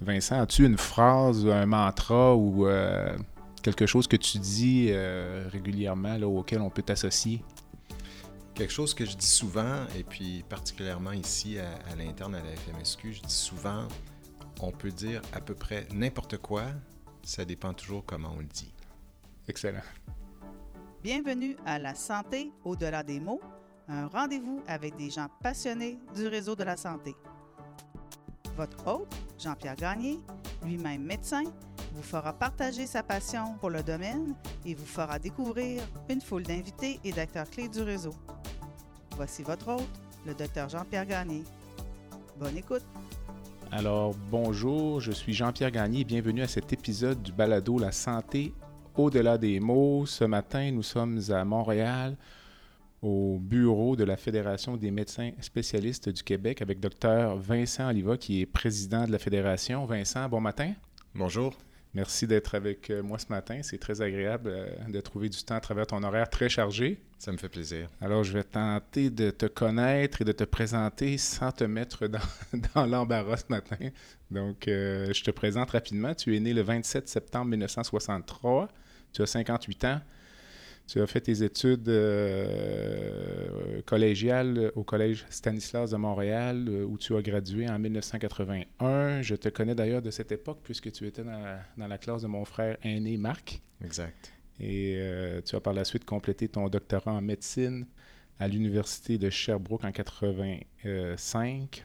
Vincent, as-tu une phrase, un mantra ou quelque chose que tu dis régulièrement là, auquel on peut t'associer? Quelque chose que je dis souvent, et puis particulièrement ici à, à l'interne à la FMSQ, je dis souvent, on peut dire à peu près n'importe quoi, ça dépend toujours comment on le dit. Excellent. Bienvenue à La santé au-delà des mots, un rendez-vous avec des gens passionnés du réseau de la santé. Votre hôte, Jean-Pierre Gagné, lui-même médecin, vous fera partager sa passion pour le domaine et vous fera découvrir une foule d'invités et d'acteurs clés du réseau. Voici votre hôte, le docteur Jean-Pierre Gagné. Bonne écoute. Alors, bonjour, je suis Jean-Pierre Gagné bienvenue à cet épisode du balado La santé au-delà des mots. Ce matin, nous sommes à Montréal, au bureau de la Fédération des médecins spécialistes du Québec avec docteur Vincent Oliva, qui est président de la Fédération. Vincent, bon matin. Bonjour. Merci d'être avec euh, moi ce matin. C'est très agréable euh, de trouver du temps à travers ton horaire très chargé. Ça me fait plaisir. Alors, je vais tenter de te connaître et de te présenter sans te mettre dans, l'embarras ce matin. Donc, euh, je te présente rapidement. Tu es né le 27 septembre 1963. Tu as 58 ans. Tu as fait tes études euh, collégiales au Collège Stanislas de Montréal, euh, où tu as gradué en 1981. Je te connais d'ailleurs de cette époque, puisque tu étais dans la, classe de mon frère aîné, Marc. Exact. Et euh, tu as par la suite complété ton doctorat en médecine à l'Université de Sherbrooke en 1985.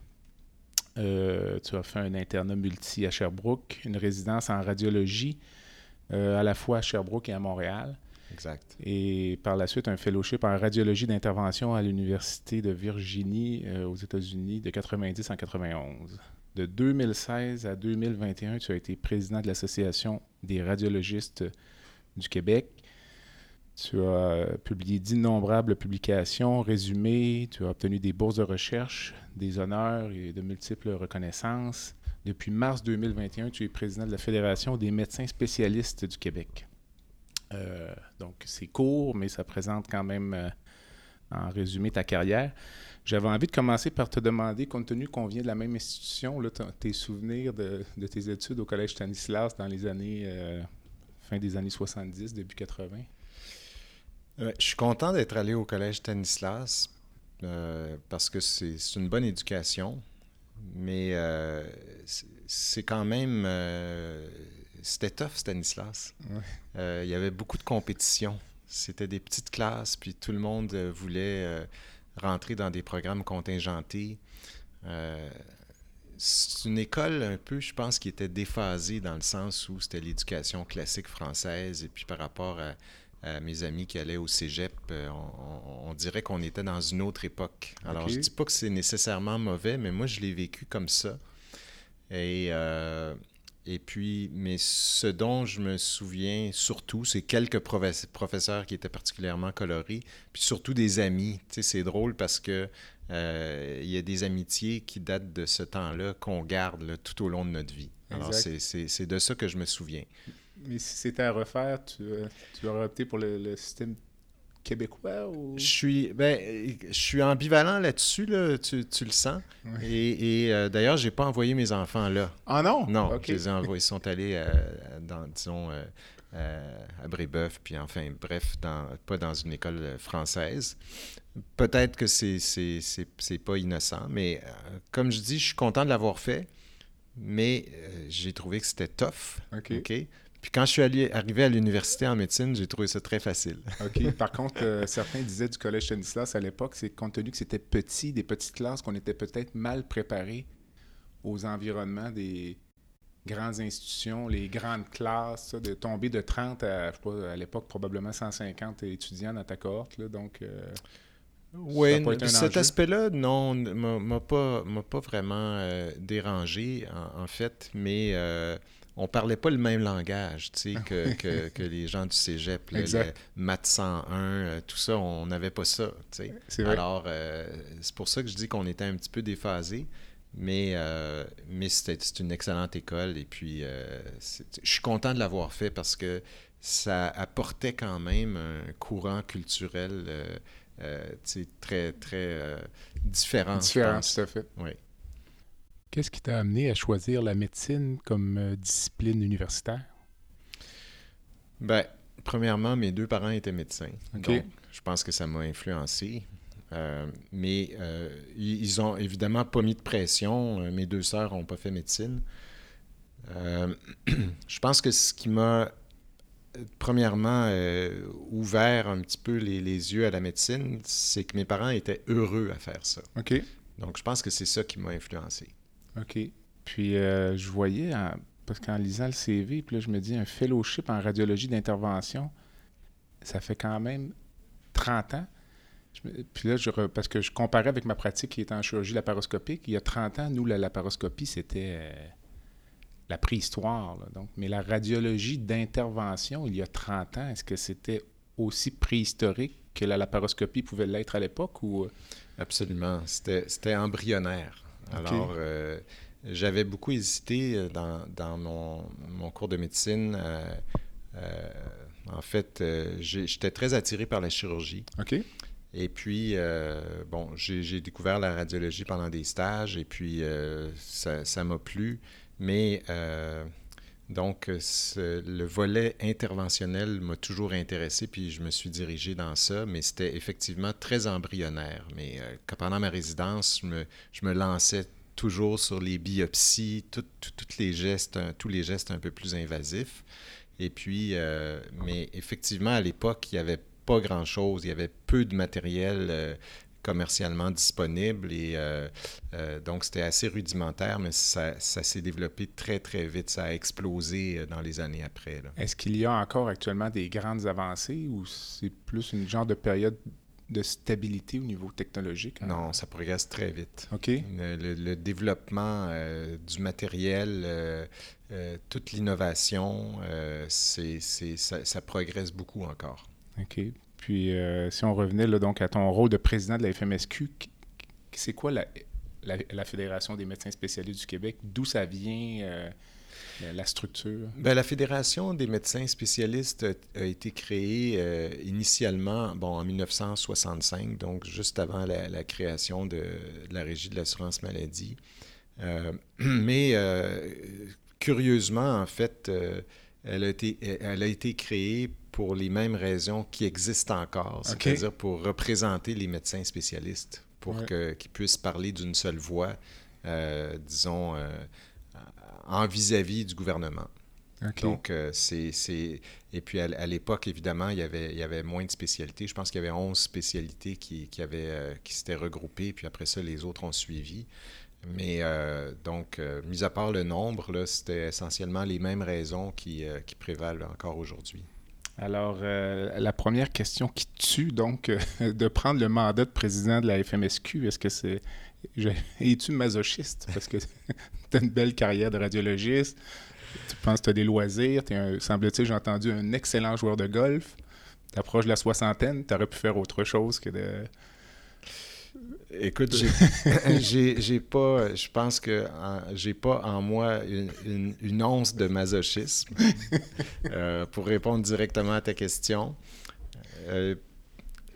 tu as fait un internat multi à Sherbrooke, une résidence en radiologie à la fois à Sherbrooke et à Montréal. Exact. Et par la suite, un fellowship en radiologie d'intervention à l'Université de Virginie euh, aux États-Unis de 90 en 91. De 2016 à 2021, tu as été président de l'Association des radiologistes du Québec. Tu as publié d'innombrables publications, résumés, tu as obtenu des bourses de recherche, des honneurs et de multiples reconnaissances. Depuis mars 2021, tu es président de la Fédération des médecins spécialistes du Québec. Euh, donc, c'est court, mais ça présente quand même, euh, en résumé, ta carrière. J'avais envie de commencer par te demander, compte tenu qu'on vient de la même institution, tes souvenirs de, tes études au Collège Stanislas dans les années, euh, fin des années 70, début 80. je suis content d'être allé au Collège Stanislas parce que c'est une bonne éducation, mais c'est quand même c'était tough, Stanislas. Euh, il y avait beaucoup de compétition. C'était des petites classes, puis tout le monde euh, voulait euh, rentrer dans des programmes contingentés. c'est une école un peu, je pense, qui était déphasée dans le sens où c'était l'éducation classique française. Et puis par rapport à, mes amis qui allaient au cégep, on, dirait qu'on était dans une autre époque. Alors je dis pas que c'est nécessairement mauvais, mais moi je l'ai vécu comme ça. Et et puis, mais ce dont je me souviens surtout, c'est quelques professeurs qui étaient particulièrement colorés, puis surtout des amis. Tu sais, c'est drôle parce que euh, il y a des amitiés qui datent de ce temps-là qu'on garde tout au long de notre vie. Alors, c'est de ça que je me souviens. Mais si c'était à refaire, tu, euh, tu aurais opté pour le système québécois ou... Je suis, ben, je suis ambivalent là-dessus, là, tu, tu, le sens. Et, et euh, d'ailleurs, je n'ai pas envoyé mes enfants là. Ah non? Non, je les ai envoyés. Ils sont allés, euh, dans, disons, euh, à Brébeuf, puis enfin, bref, dans, pas dans une école française. Peut-être que c'est, c'est, c'est, pas innocent, mais comme je dis, je suis content de l'avoir fait, mais j'ai trouvé que c'était tough. OK? Puis quand je suis allé, arrivé à l'université en médecine, j'ai trouvé ça très facile. OK. Par contre, euh, certains disaient du collège Stanislas à l'époque, c'est compte tenu que c'était petit, des petites classes, qu'on était peut-être mal préparé aux environnements des grandes institutions, les grandes classes, de tomber de 30 à, je sais pas, à l'époque, probablement 150 étudiants dans ta cohorte. Là, donc, euh, oui, cet aspect-là, non, m'a pas, pas vraiment euh, dérangé, en, fait, mais on parlait pas le même langage tu sais, que, que, les gens du cégep. le maths 101, euh, tout ça, on n'avait pas ça. Tu sais. Alors, euh, c'est pour ça que je dis qu'on était un petit peu déphasé. Mais, euh, mais c'est une excellente école et puis je suis content de l'avoir fait parce que ça apportait quand même un courant culturel très, très différent. Différent, tout à fait. Oui. Qu'est-ce qui t'a amené à choisir la médecine comme euh, discipline universitaire? Ben, premièrement, mes deux parents étaient médecins. Donc, je pense que ça m'a influencé. Euh, mais euh, ils ont évidemment pas mis de pression. Mes deux sœurs n'ont pas fait médecine. je pense que ce qui m'a premièrement ouvert un petit peu les, les, yeux à la médecine, c'est que mes parents étaient heureux à faire ça. OK. Donc, je pense que c'est ça qui m'a influencé. OK. Puis, euh, je voyais, parce qu'en lisant le CV, puis là, je me dis, un fellowship en radiologie d'intervention, ça fait quand même 30 ans. puis là, je parce que je comparais avec ma pratique qui était en chirurgie laparoscopique. Il y a 30 ans, nous, la laparoscopie, c'était euh, la préhistoire. donc. Mais la radiologie d'intervention, il y a 30 ans, est-ce que c'était aussi préhistorique que la laparoscopie pouvait l'être à l'époque ou... Euh? Absolument. C'était embryonnaire. Alors, euh, j'avais beaucoup hésité euh, dans, mon, cours de médecine. en fait, j'étais très attiré par la chirurgie. OK. Et puis, bon, j'ai découvert la radiologie pendant des stages et puis ça m'a plu. Mais donc, le volet interventionnel m'a toujours intéressé, puis je me suis dirigé dans ça, mais c'était effectivement très embryonnaire. Mais euh, pendant ma résidence, je me, lançais toujours sur les biopsies, toutes les gestes, tous les gestes un peu plus invasifs. Et puis, euh, mais effectivement, à l'époque, il n'y avait pas grand-chose. Il y avait peu de matériel. Euh, commercialement disponible. Et euh, euh, donc, c'était assez rudimentaire, mais ça, s'est développé très, très vite. Ça a explosé euh, dans les années après. Est-ce qu'il y a encore actuellement des grandes avancées ou c'est plus une genre de période de stabilité au niveau technologique? Hein? Non, ça progresse très vite. OK. Le, développement du matériel, toute l'innovation, ça, ça, progresse beaucoup encore. OK. Puis, euh, si on revenait donc à ton rôle de président de la FMSQ, c'est quoi la, Fédération des médecins spécialistes du Québec? D'où ça vient, euh, la structure? Bien, la Fédération des médecins spécialistes a, été créée euh, initialement bon, en 1965, donc juste avant la, création de, la Régie de l'assurance maladie. mais curieusement, en fait, elle a, été, elle a été créée pour les mêmes raisons qui existent encore, c'est-à-dire pour représenter les médecins spécialistes, pour qu'ils puissent parler d'une seule voix, euh, disons, euh, en vis-à-vis du gouvernement. Donc, euh, c'est... Et puis, à, l'époque, évidemment, il y, avait, il y avait moins de spécialités. Je pense qu'il y avait 11 spécialités qui, qui, avaient, qui s'étaient regroupées, puis après ça, les autres ont suivi. Mais donc, mis à part le nombre, c'était essentiellement les mêmes raisons qui, qui prévalent encore aujourd'hui. Alors, euh, la première question qui tue, donc, euh, de prendre le mandat de président de la FMSQ, est-ce que c'est. Es-tu masochiste? Parce que tu as une belle carrière de radiologiste, tu penses que tu as des loisirs, tu semble-t-il, j'ai entendu, un excellent joueur de golf, tu approches de la soixantaine, tu aurais pu faire autre chose que de Écoute, j'ai pas, je pense que j'ai pas en moi une, once de masochisme euh, pour répondre directement à ta question. Euh,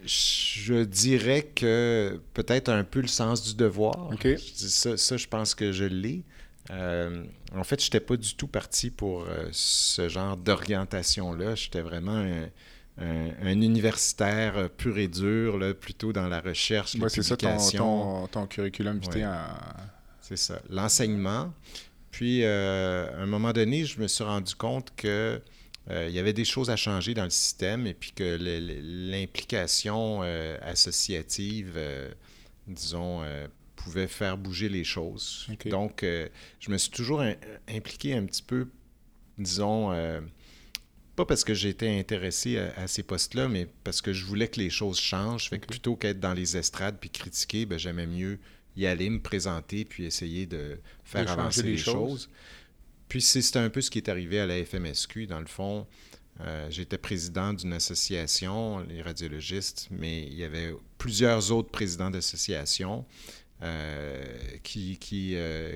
je dirais que peut-être un peu le sens du devoir. Ça, ça, je pense que je l'ai. Euh, en fait, je n'étais pas du tout parti pour ce genre d'orientation-là. J'étais vraiment un, un, universitaire pur et dur, là, plutôt dans la recherche, ouais, C'est ça ton, ton, curriculum vitae. C'est ça, l'enseignement. Puis, euh, à un moment donné, je me suis rendu compte que euh, il y avait des choses à changer dans le système et puis que l'implication euh, associative, disons, pouvait faire bouger les choses. Donc, je me suis toujours impliqué un petit peu, disons, pas parce que j'étais intéressé à, ces postes-là, mais parce que je voulais que les choses changent. Fait que plutôt qu'être dans les estrades puis critiquer, ben, j'aimais mieux y aller, me présenter puis essayer de faire avancer les, choses. Puis c'est un peu ce qui est arrivé à la FMSQ. Dans le fond, euh, j'étais président d'une association, les radiologistes, mais il y avait plusieurs autres présidents d'associations euh, qui, qui, euh,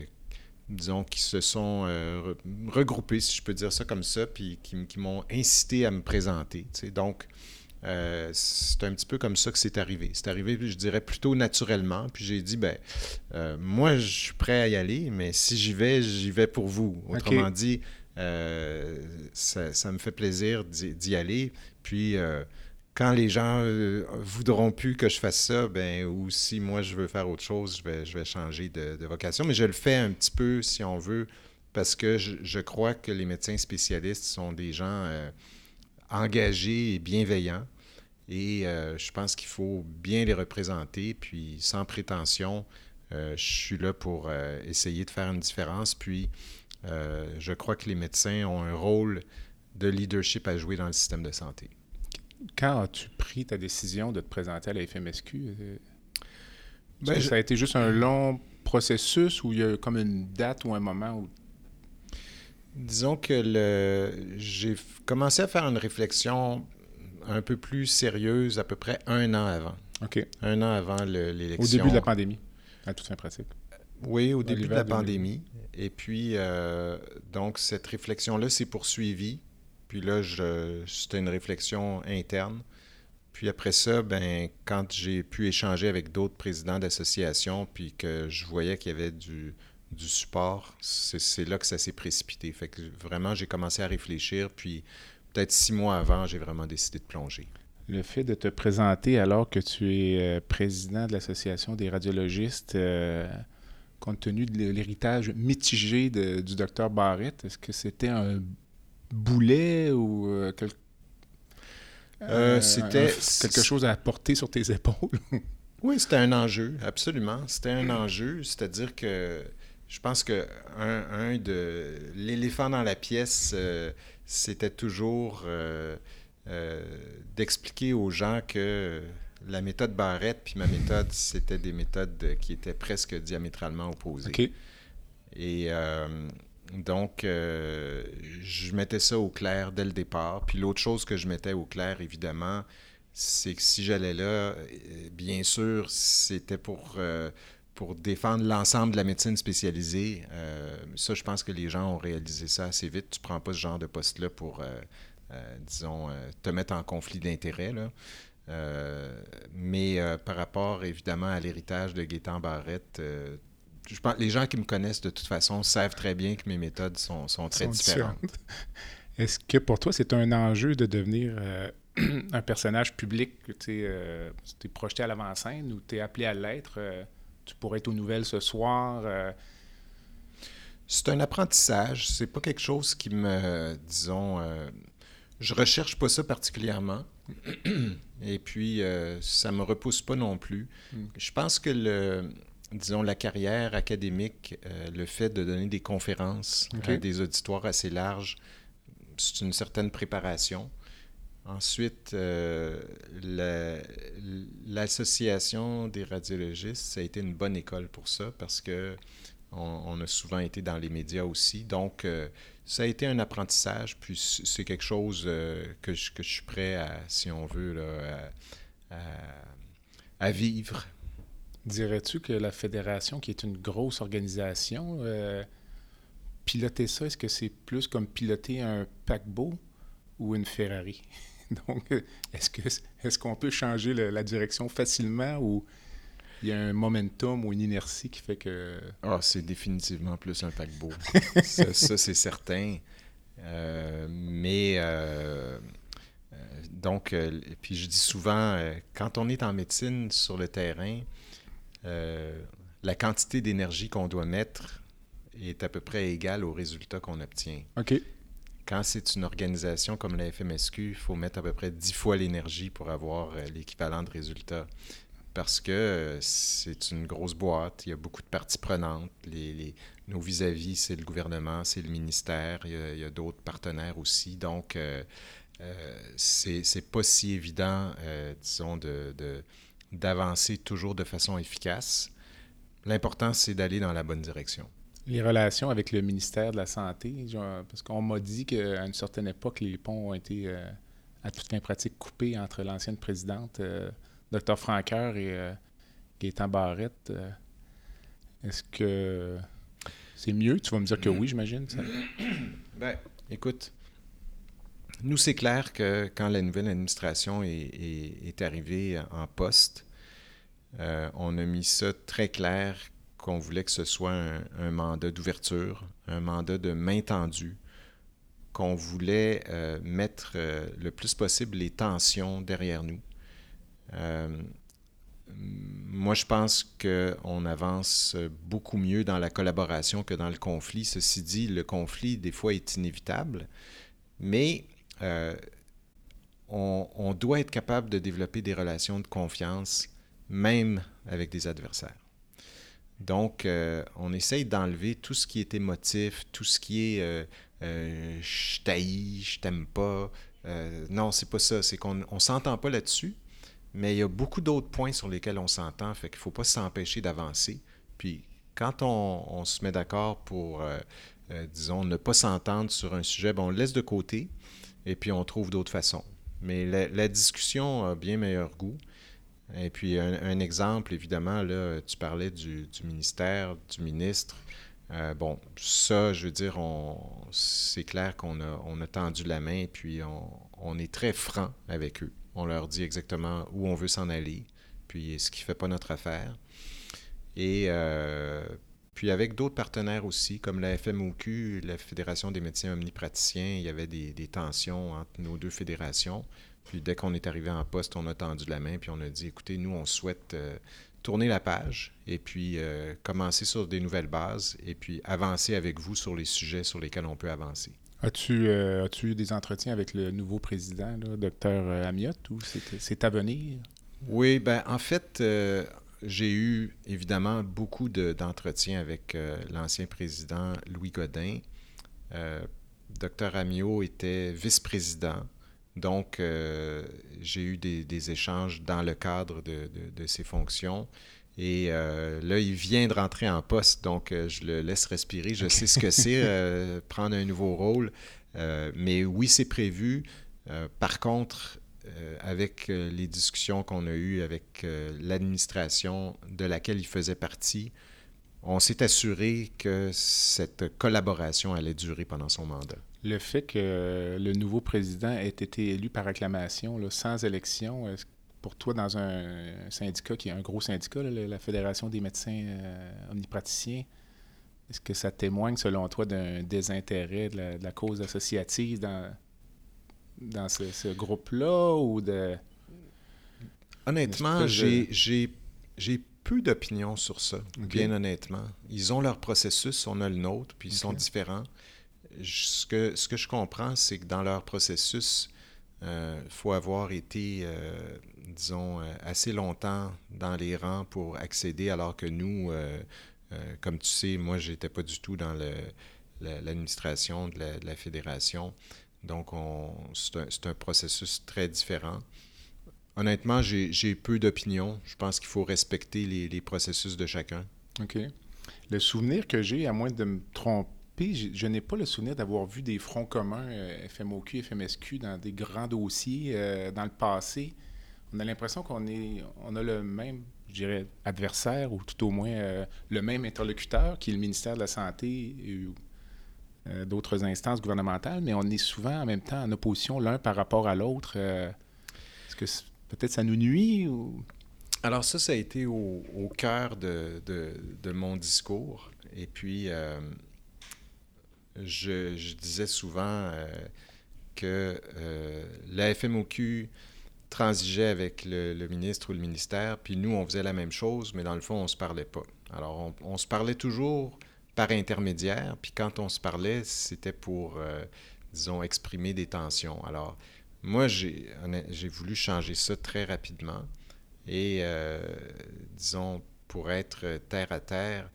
disons, qui se sont euh, regroupés, si je peux dire ça comme ça, puis qui, m'ont incité à me présenter. Donc, euh, c'est un petit peu comme ça que c'est arrivé. C'est arrivé, je dirais, plutôt naturellement. Puis j'ai dit, ben, euh, moi, je suis prêt à y aller, mais si j'y vais, j'y vais pour vous. Autrement dit, euh, ça, me fait plaisir d'y aller. Puis quand les gens voudront plus que je fasse ça, ben, ou si moi je veux faire autre chose, je vais, je vais changer de, vocation. Mais je le fais un petit peu, si on veut, parce que je, je crois que les médecins spécialistes sont des gens engagés et bienveillants. Et euh, je pense qu'il faut bien les représenter, puis sans prétention, euh, je suis là pour euh, essayer de faire une différence. Puis je crois que les médecins ont un rôle de leadership à jouer dans le système de santé. Quand as-tu pris ta décision de te présenter à la FMSQ? Ben, ça a été juste un long processus ou il y a comme une date ou un moment où Disons que le... j'ai commencé à faire une réflexion un peu plus sérieuse à peu près un an avant. OK. Un an avant l'élection. Au début de la pandémie, à toute fin pratique. Oui, au début de la pandémie. Et puis, euh, donc, cette réflexion-là s'est poursuivie. Puis là, c'était une réflexion interne. Puis après ça, ben, quand j'ai pu échanger avec d'autres présidents d'associations, puis que je voyais qu'il y avait du, support, c'est là que ça s'est précipité. Fait que vraiment, j'ai commencé à réfléchir, puis peut-être six mois avant, j'ai vraiment décidé de plonger. Le fait de te présenter alors que tu es euh, président de l'Association des radiologistes, euh, compte tenu de l'héritage mitigé du docteur Barrett, est-ce que c'était un boulet ou euh, c'était quelque chose à porter sur tes épaules? oui, c'était un enjeu, absolument. C'était un enjeu, c'est-à-dire que je pense que un, de l'éléphant dans la pièce, euh, c'était toujours euh, euh, d'expliquer aux gens que la méthode Barrett puis ma méthode, c'était des méthodes qui étaient presque diamétralement opposées. Et donc, je mettais ça au clair dès le départ. Puis l'autre chose que je mettais au clair, évidemment, c'est que si j'allais là, bien sûr, c'était pour pour défendre l'ensemble de la médecine spécialisée. Euh, ça, je pense que les gens ont réalisé ça assez vite. Tu prends pas ce genre de poste-là pour, euh, euh, disons, te mettre en conflit d'intérêts. mais par rapport, évidemment, à l'héritage de Gaétan Barrette, je pense les gens qui me connaissent de toute façon savent très bien que mes méthodes sont, très différentes. Est-ce que pour toi, c'est un enjeu de devenir un personnage public? Tu es, projeté à l'avant-scène ou tu es appelé à l'être? tu pourrais être aux nouvelles ce soir. Euh? C'est un apprentissage. C'est pas quelque chose qui me, disons, euh, je recherche pas ça particulièrement. Et puis, euh, ça me repousse pas non plus. Hmm. Je pense que le, disons, la carrière académique, le fait de donner des conférences à des auditoires assez larges, c'est une certaine préparation. Ensuite, euh, l'association des radiologistes, ça a été une bonne école pour ça parce que on, a souvent été dans les médias aussi. Donc, euh, ça a été un apprentissage, puis c'est quelque chose euh, que, je, que, je, suis prêt à, si on veut, à, vivre. Dirais-tu que la fédération, qui est une grosse organisation, piloter ça, est-ce que c'est plus comme piloter un paquebot ou une Ferrari? Donc, est-ce que est-ce qu'on peut changer la direction facilement ou il y a un momentum ou une inertie qui fait que. Ah, c'est définitivement plus un paquebot. ça, c'est certain. Euh, mais euh, euh, donc, puis je dis souvent, quand on est en médecine sur le terrain, la quantité d'énergie qu'on doit mettre est à peu près égale au résultat qu'on obtient. OK quand c'est une organisation comme la FMSQ, il faut mettre à peu près dix fois l'énergie pour avoir euh, l'équivalent de résultats. Parce que euh, c'est une grosse boîte, il y a beaucoup de parties prenantes. Les, nos vis-à-vis, c'est le gouvernement, c'est le ministère, il y a, d'autres partenaires aussi. Donc, euh, c'est pas si évident, disons, de, toujours de façon efficace. L'important, c'est d'aller dans la bonne direction. Les relations avec le ministère de la Santé, parce qu'on m'a dit qu'à une certaine époque, les ponts ont été euh, à toute fin pratique coupés entre l'ancienne présidente, euh, Dr Franqueur, et euh, Gaétan Barrette. Est-ce que c'est mieux? Tu vas me dire que oui, j'imagine. ben, écoute, nous, c'est clair que quand la nouvelle administration est, arrivée en poste, on a mis ça très clair qu'on voulait que ce soit un, mandat d'ouverture, un mandat de main tendue, qu'on voulait euh, mettre euh, le plus possible les tensions derrière nous. Euh, moi, je pense qu'on avance beaucoup mieux dans la collaboration que dans le conflit. Ceci dit, le conflit, des fois, est inévitable, mais on, on doit être capable de développer des relations de confiance, même avec des adversaires. Donc, euh, on essaye d'enlever tout ce qui est émotif, tout ce qui est euh, euh, je t'haïs, je t'aime pas. non, c'est pas ça. C'est qu'on ne s'entend pas là-dessus, mais il y a beaucoup d'autres points sur lesquels on s'entend, fait qu'il ne faut pas s'empêcher d'avancer. Puis, quand on, se met d'accord pour, disons, ne pas s'entendre sur un sujet, ben, on le laisse de côté et puis on trouve d'autres façons. Mais la discussion a bien meilleur goût. Et puis, un, exemple, évidemment, là, tu parlais du, ministère, du ministre. Euh, bon, ça, je veux dire, c'est clair qu'on a, tendu la main, puis on, est très franc avec eux. On leur dit exactement où on veut s'en aller, puis ce qui ne fait pas notre affaire. Et euh, puis avec d'autres partenaires aussi, comme la FMOQ, la Fédération des médecins omnipraticiens, il y avait des tensions entre nos deux fédérations. Puis dès qu'on est arrivé en poste, on a tendu la main, puis on a dit, écoutez, nous, on souhaite euh, tourner la page et puis euh, commencer sur des nouvelles bases et puis avancer avec vous sur les sujets sur lesquels on peut avancer. As-tu euh, eu des entretiens avec le nouveau président, docteur Amiot, ou c'est à venir? Oui, ben en fait, j'ai eu évidemment beaucoup d'entretiens avec l'ancien président Louis Godin. docteur Amiot était vice-président donc, euh, j'ai eu des, échanges dans le cadre de, de, ces fonctions. Et euh, là, il vient de rentrer en poste, donc euh, je le laisse respirer. Je sais ce que c'est, prendre un nouveau rôle. mais oui, c'est prévu. par contre, avec les discussions qu'on a eues avec l'administration de laquelle il faisait partie, on s'est assuré que cette collaboration allait durer pendant son mandat. Le fait que le nouveau président ait été élu par acclamation, sans élection, pour toi, dans un syndicat qui est un gros syndicat, la Fédération des médecins euh, omnipraticiens, est-ce que ça témoigne, selon toi, d'un désintérêt de la, cause associative dans, dans ce, groupe-là ou de. Honnêtement, j'ai peu d'opinion sur ça, bien honnêtement. Ils ont leur processus, on a le nôtre, puis ils sont différents ce, que, ce que je comprends, c'est que dans leur processus, il euh, faut avoir été, euh, disons, euh, assez longtemps dans les rangs pour accéder, alors que nous, comme tu sais, moi, je n'étais pas du tout dans l'administration de, la, fédération. Donc, c'est un, processus très différent. Honnêtement, j'ai peu d'opinion. Je pense qu'il faut respecter les, processus de chacun. OK. Le souvenir que j'ai, à moins de me tromper, je, n'ai pas le souvenir d'avoir vu des fronts communs euh, FMOQ, FMSQ dans des grands dossiers euh, dans le passé. On a l'impression qu'on on a le même, je dirais, adversaire ou tout au moins euh, le même interlocuteur qui est le ministère de la Santé ou d'autres instances gouvernementales, mais on est souvent en même temps en opposition l'un par rapport à l'autre. Est-ce que peut-être ça nous nuit. Alors ça, ça a été au, cœur de, mon discours. Et puis, je, disais souvent euh, que euh, la FMOQ transigeait avec le, ministre ou le ministère, puis nous, on faisait la même chose, mais dans le fond, on ne se parlait pas. Alors, on, se parlait toujours par intermédiaire, puis quand on se parlait, c'était pour, euh, disons, exprimer des tensions. Alors, moi, j'ai voulu changer ça très rapidement, et, disons, pour être terre à terre,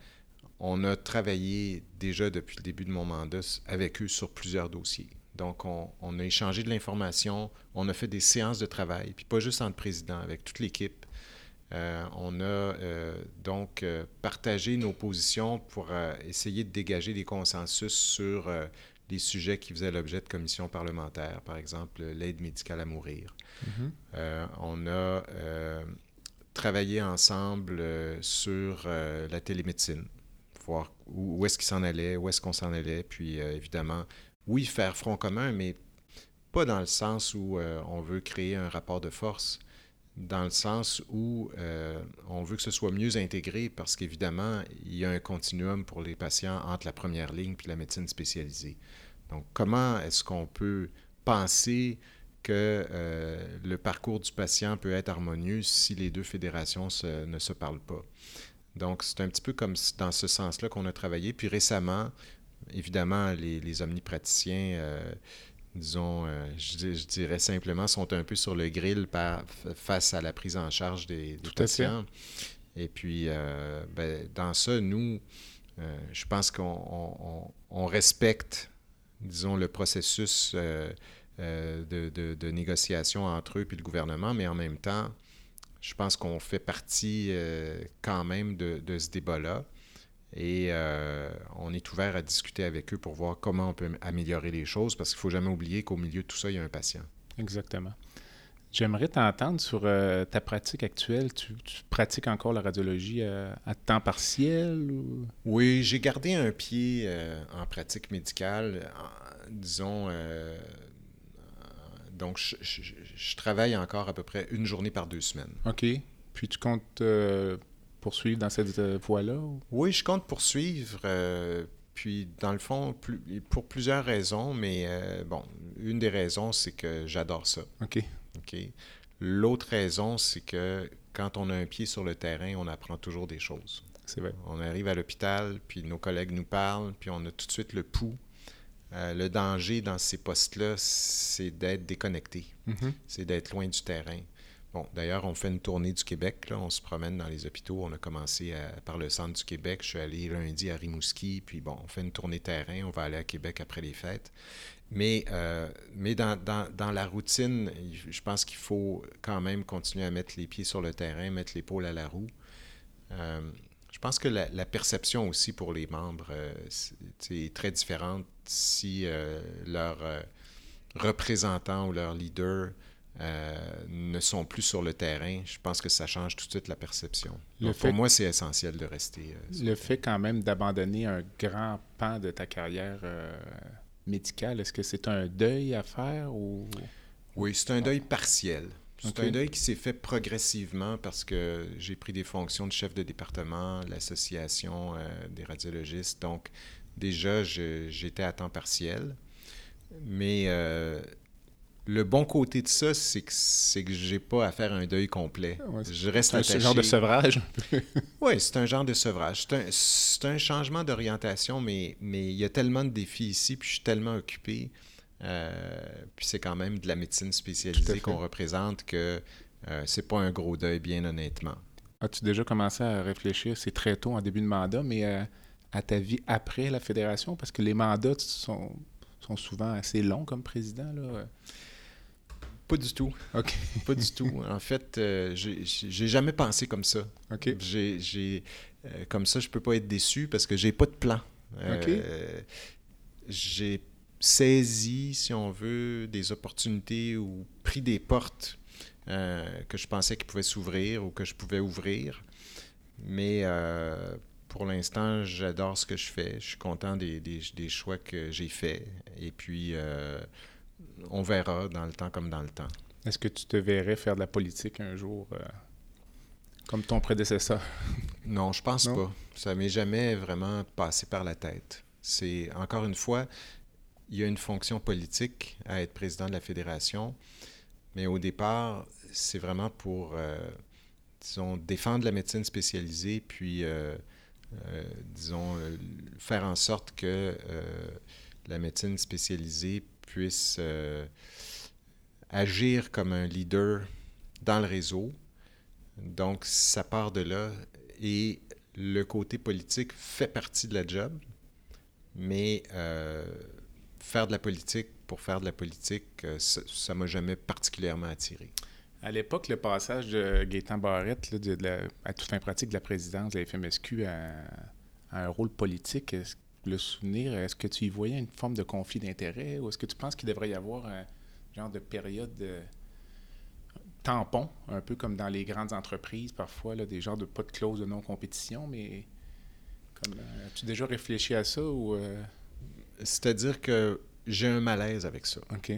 on a travaillé déjà depuis le début de mon mandat avec eux sur plusieurs dossiers. Donc, on, a échangé de l'information, on a fait des séances de travail, puis pas juste entre présidents, avec toute l'équipe. Euh, on a euh, donc euh, partagé nos positions pour essayer de dégager des consensus sur les sujets qui faisaient l'objet de commissions parlementaires, par exemple l'aide médicale à mourir. Mm-hmm. on a travaillé ensemble sur la télémédecine voir où, est-ce qu'il s'en allait, où est-ce qu'on s'en allait. Puis euh, évidemment, oui, faire front commun, mais pas dans le sens où on veut créer un rapport de force, dans le sens où euh, on veut que ce soit mieux intégré parce qu'évidemment, il y a un continuum pour les patients entre la première ligne puis la médecine spécialisée. Donc, comment est-ce qu'on peut penser que euh, le parcours du patient peut être harmonieux si les deux fédérations ne se parlent pas? Donc, c'est un petit peu comme dans ce sens-là qu'on a travaillé. Puis récemment, évidemment, les, les omnipraticiens disons, euh, je, dirais simplement, sont un peu sur le grill face à la prise en charge des, patients. Et puis, euh, ben, dans ça, nous, euh, je pense qu'on respecte, disons, le processus de, négociation entre eux et le gouvernement, mais en même temps, je pense qu'on fait partie quand même de, ce débat-là. Et euh, on est ouvert à discuter avec eux pour voir comment on peut améliorer les choses, parce qu'il ne faut jamais oublier qu'au milieu de tout ça, il y a un patient. Exactement. J'aimerais t'entendre sur euh, ta pratique actuelle. Tu, pratiques encore la radiologie euh, à, temps partiel? Oui, j'ai gardé un pied en pratique médicale, disons. donc, je, je, travaille encore à peu près une journée par deux semaines. OK. Puis tu comptes poursuivre dans cette euh, voie-là? Oui, je compte poursuivre. Euh, puis, dans le fond, pour plusieurs raisons, mais euh, bon, une des raisons, c'est que j'adore ça. OK. OK? L'autre raison, c'est que quand on a un pied sur le terrain, on apprend toujours des choses. C'est vrai. On arrive à l'hôpital, puis nos collègues nous parlent, puis on a tout de suite le pouls. le danger dans ces postes-là, c'est d'être déconnecté. Mm-hmm. C'est d'être loin du terrain. Bon, d'ailleurs, on fait une tournée du Québec. On se promène dans les hôpitaux. On a commencé par le centre du Québec. Je suis allé lundi à Rimouski. Puis bon, on fait une tournée terrain. On va aller à Québec après les fêtes. Mais, euh, dans, la routine, je pense qu'il faut quand même continuer à mettre les pieds sur le terrain, mettre l'épaule à la roue. Euh, je pense que la, perception aussi pour les membres euh, est très différente si leur représentant ou leur leader euh, ne sont plus sur le terrain, je pense que ça change tout de suite la perception. pour moi, c'est essentiel de rester. Euh, le fait quand même d'abandonner un grand pan de ta carrière euh, médicale, est-ce que c'est un deuil à faire ou... Oui, c'est un deuil partiel. C'est un deuil qui s'est fait progressivement parce que j'ai pris des fonctions de chef de département, l'association des radiologistes. Donc, déjà, j'étais à temps partiel. Mais le bon côté de ça, c'est que c'est que j'ai pas à faire un deuil complet. je reste C'est un genre de sevrage. oui, c'est un genre de sevrage. C'est un, changement d'orientation, mais, mais il y a tellement de défis ici, puis je suis tellement occupé. Euh, puis c'est quand même de la médecine spécialisée qu'on représente que euh, c'est pas un gros deuil, bien honnêtement. As-tu déjà commencé à réfléchir, c'est très tôt en début de mandat, mais euh, à ta vie après la fédération? Parce que les mandats sont, sont souvent assez longs comme président. Là. Pas du tout. OK. Pas du tout. En fait, euh, j'ai jamais pensé comme ça. OK. J'ai, euh, comme ça, je peux pas être déçu parce que j'ai pas de plan. Euh, j'ai saisi, si on veut, des opportunités ou pris des portes que je pensais qu'ils pouvaient s'ouvrir ou que je pouvais ouvrir. Mais pour l'instant, j'adore ce que je fais. Je suis content des, des, des choix que j'ai faits. Et puis on verra dans le temps comme dans le temps. Est-ce que tu te verrais faire de la politique un jour, euh, comme ton prédécesseur? non, je pense pas. Ça m'est jamais vraiment passé par la tête. C'est, encore une fois, il y a une fonction politique à être président de la fédération, mais au départ, c'est vraiment pour, euh, disons, défendre la médecine spécialisée, puis, euh, disons, faire en sorte que la médecine spécialisée puisse euh, agir comme un leader dans le réseau. Donc, ça part de là. Et le côté politique fait partie de la job, mais euh, faire de la politique pour faire de la politique, euh, ça ne m'a jamais particulièrement attiré. À l'époque, le passage de Gaétan Barrette à toute fin pratique de la présidence de la FMSQ à, un rôle politique, est-ce le souvenir, est-ce que tu y voyais une forme de conflit d'intérêt ou est-ce que tu penses qu'il devrait y avoir un genre de période de tampon, un peu comme dans les grandes entreprises parfois, là, des genres de pas de clause de non-compétition, mais comme euh, as-tu déjà réfléchi à ça ou euh? C'est-à-dire que j'ai un malaise avec ça. OK.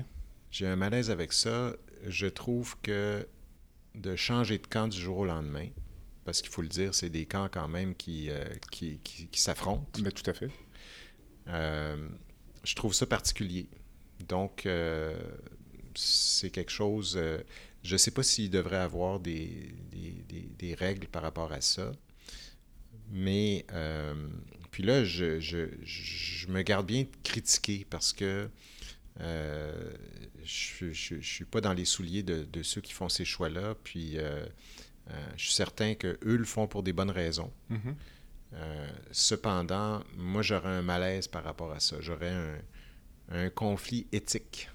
J'ai un malaise avec ça. Je trouve que de changer de camp du jour au lendemain, parce qu'il faut le dire, c'est des camps quand même qui, euh, qui, qui, s'affrontent. Mais tout à fait. Euh, je trouve ça particulier. Donc, euh, c'est quelque chose. je ne sais pas s'il devrait avoir des, règles par rapport à ça. Mais, puis là, je, me garde bien de critiquer parce que je ne suis pas dans les souliers de, ceux qui font ces choix-là. Puis, euh, je suis certain qu'eux le font pour des bonnes raisons. Mhm. Euh, cependant, moi, j'aurais un malaise par rapport à ça. J'aurais un, conflit éthique.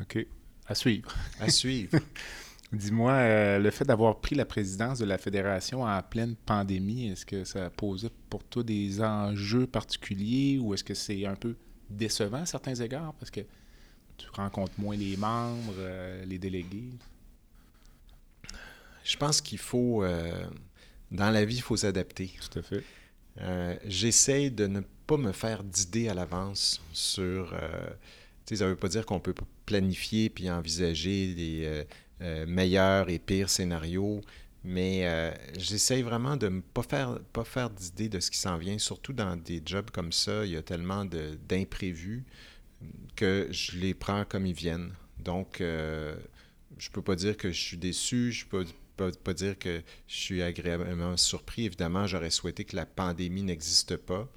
OK. À suivre. À suivre. Dis-moi, euh, le fait d'avoir pris la présidence de la fédération en pleine pandémie, est-ce que ça posé pour toi des enjeux particuliers ou est-ce que c'est un peu décevant à certains égards parce que tu rencontres moins les membres, les délégués? je pense qu'il faut, euh, dans la vie, il faut s'adapter. Tout à fait. Euh, j'essaie de ne pas me faire d'idées à l'avance sur. Euh, ça ne veut pas dire qu'on peut planifier puis envisager des meilleurs et pires scénarios, mais j'essaie vraiment de ne pas faire, pas faire d'idées de ce qui s'en vient, surtout dans des jobs comme ça. Il y a tellement d'imprévus que je les prends comme ils viennent. Donc, je ne peux pas dire que je suis déçu, je peux peux pas dire que je suis agréablement surpris. Évidemment, j'aurais souhaité que la pandémie n'existe pas,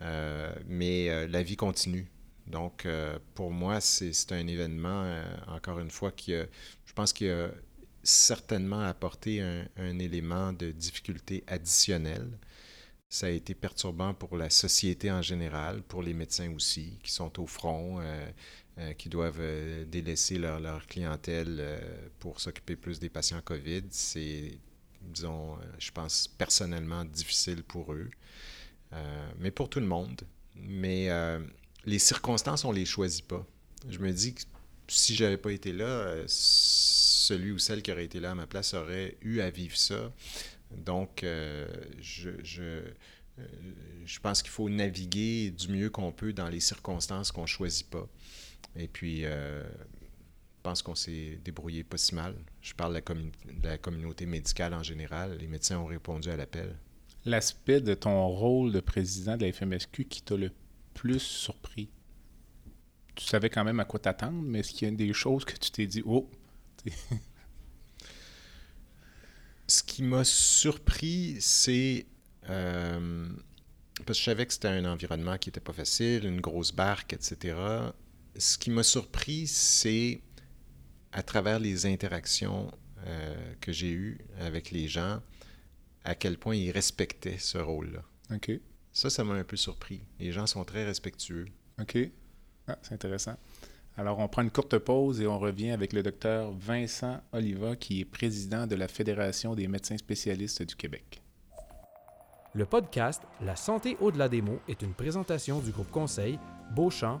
euh, mais euh, la vie continue. Donc, euh, pour moi, c'est un événement, encore une fois, qui je pense qu'il a certainement apporté un, élément de difficulté additionnel. Ça a été perturbant pour la société en général, pour les médecins aussi, qui sont au front, qui doivent euh, délaisser leur, leur clientèle euh, pour s'occuper plus des patients COVID. C'est, disons, je pense personnellement difficile pour eux, mais pour tout le monde. Mais les circonstances, on ne les choisit pas. Je me dis que si j'avais pas été là, celui ou celle qui aurait été là à ma place aurait eu à vivre ça. Donc, je, je, je, pense qu'il faut naviguer du mieux qu'on peut dans les circonstances qu'on ne choisit pas. Et puis, euh, je pense qu'on s'est débrouillé pas si mal. Je parle de la, la, communauté médicale en général. Les médecins ont répondu à l'appel. L'aspect de ton rôle de président de la FMSQ qui t'a le plus surpris? Tu savais quand même à quoi t'attendre, mais est-ce qu'il y a des choses que tu t'es dit, oh, Ce qui m'a surpris, c'est. Euh, parce que je savais que c'était un environnement qui n'était pas facile, une grosse barque, etc ce qui m'a surpris, c'est à travers les interactions euh, que j'ai eues avec les gens, à quel point ils respectaient ce rôle-là. OK. Ça, ça m'a un peu surpris. Les gens sont très respectueux. OK. Ah, c'est intéressant. Alors, on prend une courte pause et on revient avec le docteur Vincent Oliva, qui est président de la Fédération des médecins spécialistes du Québec. Le podcast La santé au-delà des mots est une présentation du groupe Conseil Beauchamp,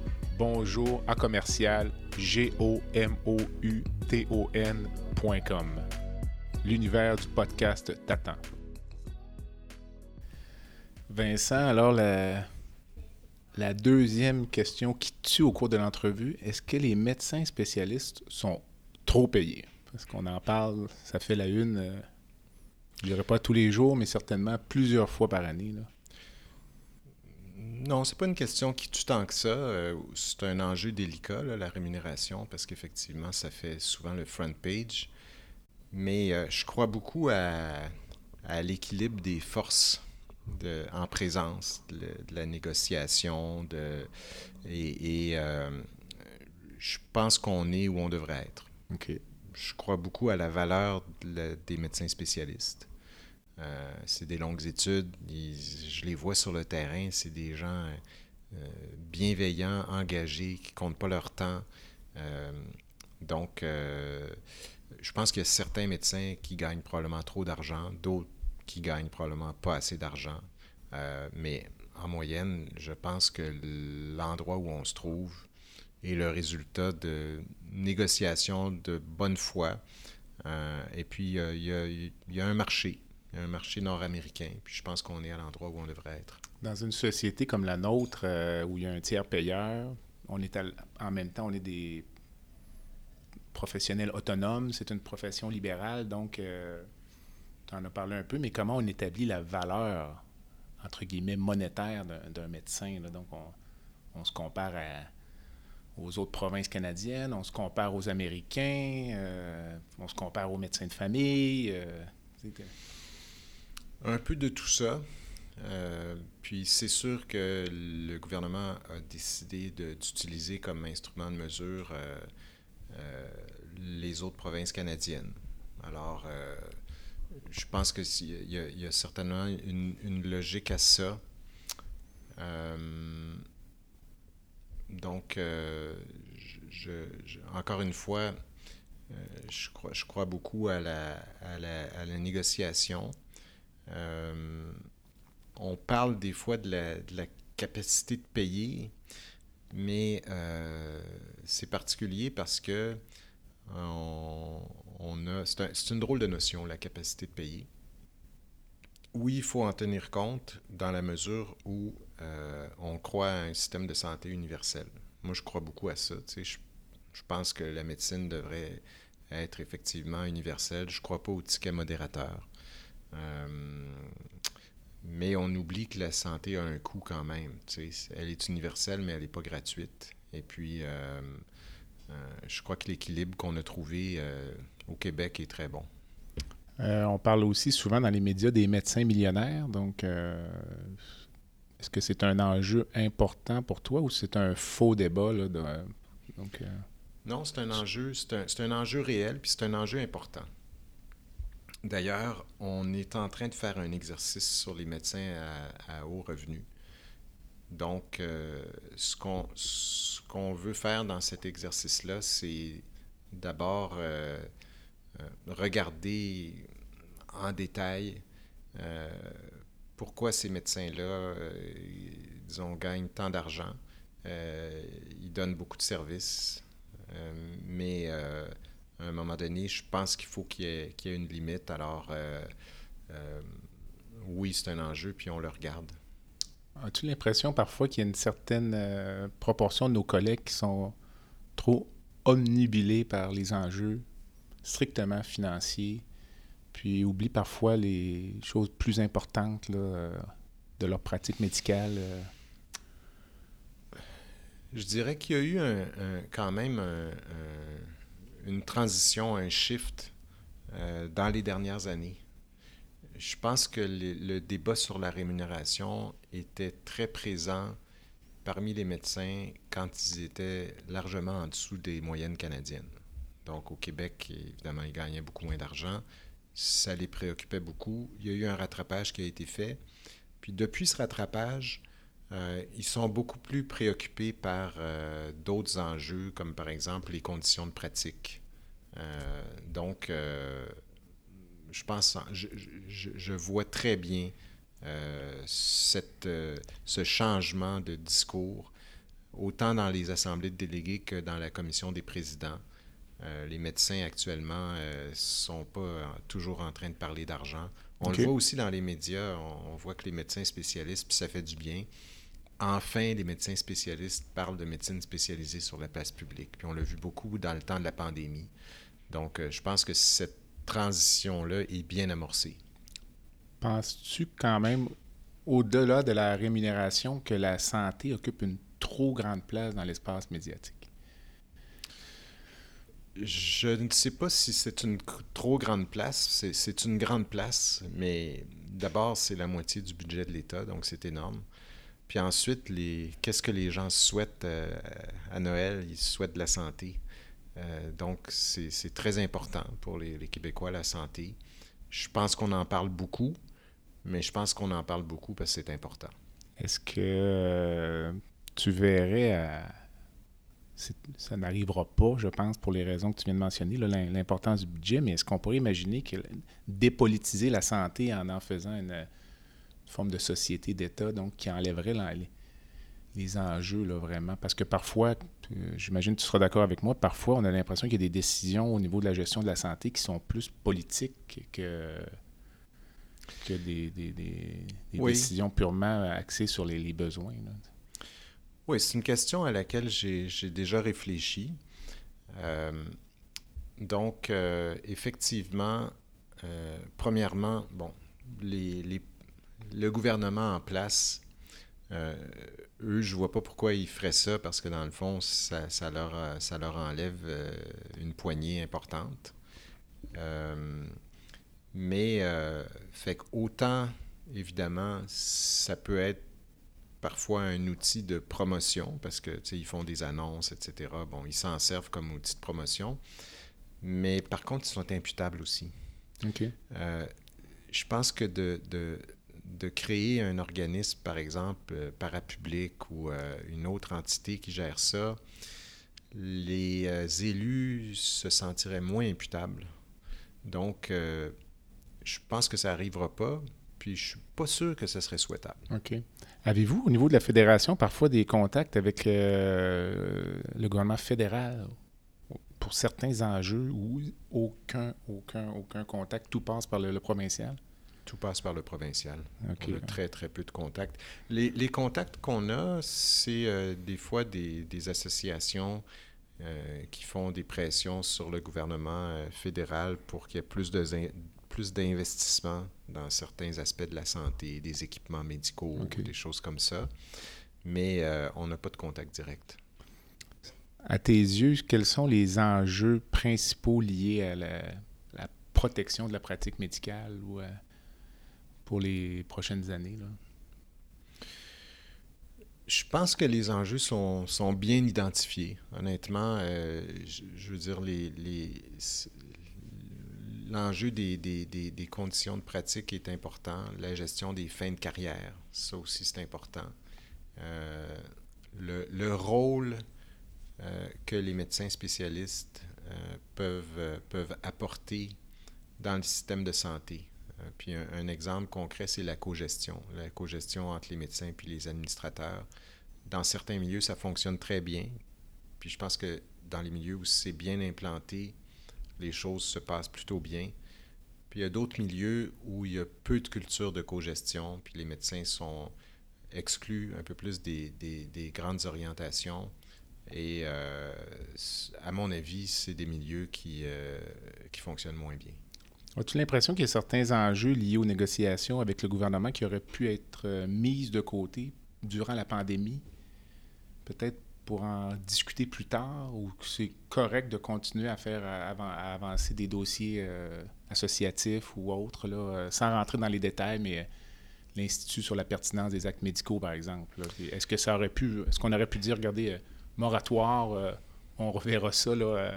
bonjour à commercial g o m o u t o n.com. L'univers du podcast t'attend. Vincent, alors la, deuxième question qui tue au cours de l'entrevue, est-ce que les médecins spécialistes sont trop payés? Parce qu'on en parle, ça fait la une, euh, je dirais pas tous les jours, mais certainement plusieurs fois par année. Non, c'est pas une question qui tue tant que ça. Euh, c'est un enjeu délicat, la rémunération, parce qu'effectivement, ça fait souvent le front page. Mais euh, je crois beaucoup à, l'équilibre des forces de, en présence, de, la négociation, de, et, euh, je pense qu'on est où on devrait être. Je crois beaucoup à la valeur des médecins spécialistes. Euh, c'est des longues études. je les vois sur le terrain. C'est des gens euh, bienveillants, engagés, qui ne comptent pas leur temps. Euh, Donc, je pense qu'il y a certains médecins qui gagnent probablement trop d'argent, d'autres qui gagnent probablement pas assez d'argent. mais en moyenne, je pense que l'endroit où on se trouve est le résultat de négociations de bonne foi. Et puis, il y, a un marché, un marché nord-américain. Puis je pense qu'on est à l'endroit où on devrait être. Dans une société comme la nôtre, euh, où il y a un tiers payeur, on est en même temps, on est des professionnels autonomes. C'est une profession libérale, donc euh, tu en as parlé un peu, mais comment on établit la valeur entre guillemets, monétaire d'un médecin. Donc, on, se compare aux autres provinces canadiennes, on se compare aux Américains, euh, on se compare aux médecins de famille. Euh, un peu de tout ça. Euh, puis c'est sûr que le gouvernement a décidé d'utiliser comme instrument de mesure les autres provinces canadiennes. Alors, je pense qu'il y, a certainement une, logique à ça. Euh, donc, euh, encore une fois, euh, je, crois, beaucoup à la négociation. On parle des fois de la, capacité de payer, mais c'est particulier parce que on, c'est une drôle de notion, la capacité de payer. Oui, il faut en tenir compte dans la mesure où euh, on croit à un système de santé universel. Moi, je crois beaucoup à ça. Je, je, pense que la médecine devrait être effectivement universelle. Je ne crois pas au ticket modérateur. Euh, mais on oublie que la santé a un coût quand même. Elle est universelle, mais elle n'est pas gratuite. Et puis, euh, je crois que l'équilibre qu'on a trouvé au Québec est très bon. Euh, on parle aussi souvent dans les médias des médecins millionnaires. Donc, euh, est-ce que c'est un enjeu important pour toi ou c'est un faux débat? Là, donc, euh, Non, c'est un enjeu, c'est un, enjeu réel, puis c'est un enjeu important. D'ailleurs, on est en train de faire un exercice sur les médecins à, haut revenu. Donc, ce qu'on veut faire dans cet exercice-là, c'est d'abord euh, regarder en détail euh, pourquoi ces médecins-là, euh, disons, gagnent tant d'argent. ils donnent beaucoup de services, mais à un moment donné, je pense qu'il faut qu'il y, ait une limite. Alors, oui, c'est un enjeu, puis on le regarde. As-tu l'impression parfois qu'il y a une certaine proportion de nos collègues qui sont trop omnibilés par les enjeux strictement financiers, puis oublient parfois les choses plus importantes euh, de leur pratique médicale. Euh? Je dirais qu'il y a eu un, quand même une transition, un shift euh, dans les dernières années. Je pense que le débat sur la rémunération était très présent parmi les médecins quand ils étaient largement en dessous des moyennes canadiennes. Donc au Québec, évidemment, ils gagnaient beaucoup moins d'argent. Ça les préoccupait beaucoup. Il y a eu un rattrapage qui a été fait. Puis depuis ce rattrapage, euh, ils sont beaucoup plus préoccupés par euh, d'autres enjeux, comme par exemple les conditions de pratique. Euh, donc, je pense, je, je, vois très bien cette, ce changement de discours, autant dans les assemblées de délégués que dans la commission des présidents. Les médecins actuellement ne sont pas toujours en train de parler d'argent. On le voit aussi dans les médias, on, voit que les médecins spécialistes, puis ça fait du bien. Enfin, les médecins spécialistes parlent de médecine spécialisée sur la place publique. Puis on l'a vu beaucoup dans le temps de la pandémie. Donc, je pense que cette transition-là est bien amorcée. Penses-tu quand même, au-delà de la rémunération, que la santé occupe une trop grande place dans l'espace médiatique? Je ne sais pas si c'est une trop grande place. C'est une grande place, mais d'abord, c'est la moitié du budget de l'État, donc c'est énorme. Puis ensuite, qu'est-ce que les gens souhaitent euh, à Noël? Ils souhaitent de la santé. Euh, donc, c'est très important pour les, Québécois, la santé. Je pense qu'on en parle beaucoup, mais je pense qu'on en parle beaucoup parce que c'est important. Est-ce que euh, tu verrais ça n'arrivera pas, je pense, pour les raisons que tu viens de mentionner, l'importance du budget, mais est-ce qu'on pourrait imaginer dépolitiser la santé en en faisant une, forme de société d'État, donc qui enlèverait les, les, enjeux, là, vraiment? Parce que parfois, euh, j'imagine que tu seras d'accord avec moi, parfois on a l'impression qu'il y a des décisions au niveau de la gestion de la santé qui sont plus politiques que, que des, décisions purement axées sur les, besoins. Oui, c'est une question à laquelle j'ai déjà réfléchi. Euh, donc, euh, effectivement, euh, premièrement, bon, les, le gouvernement en place, eux, je vois pas pourquoi ils feraient ça, parce que dans le fond, ça, ça leur, ça leur enlève une poignée importante. mais, fait autant, évidemment, ça peut être parfois un outil de promotion parce que ils font des annonces, etc. Bon, ils s'en servent comme outil de promotion. Mais par contre, ils sont imputables aussi. OK. Euh, je pense que de, de, de, créer un organisme, par exemple, euh, parapublic ou euh, une autre entité qui gère ça, les élus se sentiraient moins imputables. Donc, je pense que ça n'arrivera pas, puis je suis pas sûr que ce serait souhaitable. OK. Avez-vous, au niveau de la fédération, parfois des contacts avec euh, le gouvernement fédéral pour certains enjeux où aucun, aucun, aucun contact, tout passe par le, provincial? Tout passe par le provincial. On a très, très peu de contacts. Les, les contacts qu'on a, c'est euh, des fois des, des associations euh, qui font des pressions sur le gouvernement fédéral pour qu'il y ait plus de, plus d'investissement dans certains aspects de la santé, des équipements médicaux, des choses comme ça. Mais euh, on n'a pas de contact direct. À tes yeux, quels sont les enjeux principaux liés à la, protection de la pratique médicale ou euh, pour les prochaines années? Je pense que les enjeux sont, sont bien identifiés. Honnêtement, euh, je, veux dire, l'enjeu des, des, des, conditions de pratique est important. La gestion des fins de carrière, ça aussi c'est important. Euh, le, le, rôle euh, que les médecins spécialistes peuvent, peuvent apporter dans le système de santé. Puis un, exemple concret, c'est la co-gestion. La co-gestion entre les médecins puis les administrateurs. Dans certains milieux, ça fonctionne très bien. Puis je pense que dans les milieux où c'est bien implanté, les choses se passent plutôt bien. Puis il y a d'autres milieux où il y a peu de culture de co-gestion, puis les médecins sont exclus un peu plus des, grandes orientations. Et euh, à mon avis, c'est des milieux qui, euh, qui fonctionnent moins bien. As-tu l'impression qu'il y a certains enjeux liés aux négociations avec le gouvernement qui auraient pu être euh, mis de côté durant la pandémie? Peut-être pour en discuter plus tard ou que c'est correct de continuer à faire avancer des dossiers euh, associatifs ou autres, là, euh, sans rentrer dans les détails, mais l'Institut sur la pertinence des actes médicaux, par exemple. Est-ce que ça aurait pu, est-ce qu'on aurait pu dire, regardez, moratoire, on reverra ça là,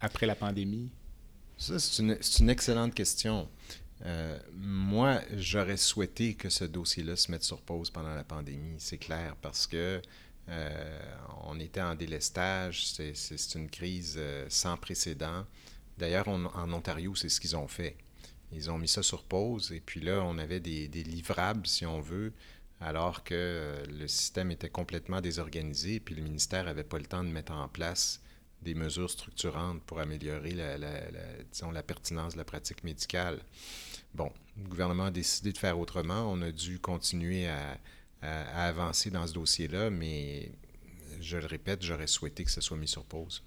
après la pandémie? Ça, c'est une, excellente question. moi, j'aurais souhaité que ce dossier-là se mette sur pause pendant la pandémie, c'est clair, parce que euh, on était en délestage, c'est une crise euh, sans précédent. D'ailleurs, en Ontario, c'est ce qu'ils ont fait. Ils ont mis ça sur pause et puis là, on avait des, livrables, si on veut, alors que euh, le système était complètement désorganisé puis le ministère n'avait pas le temps de mettre en place des mesures structurantes pour améliorer la, la pertinence de la pratique médicale. Bon, le gouvernement a décidé de faire autrement. On a dû continuer à, à, avancer dans ce dossier-là, mais je le répète, j'aurais souhaité que ce soit mis sur pause.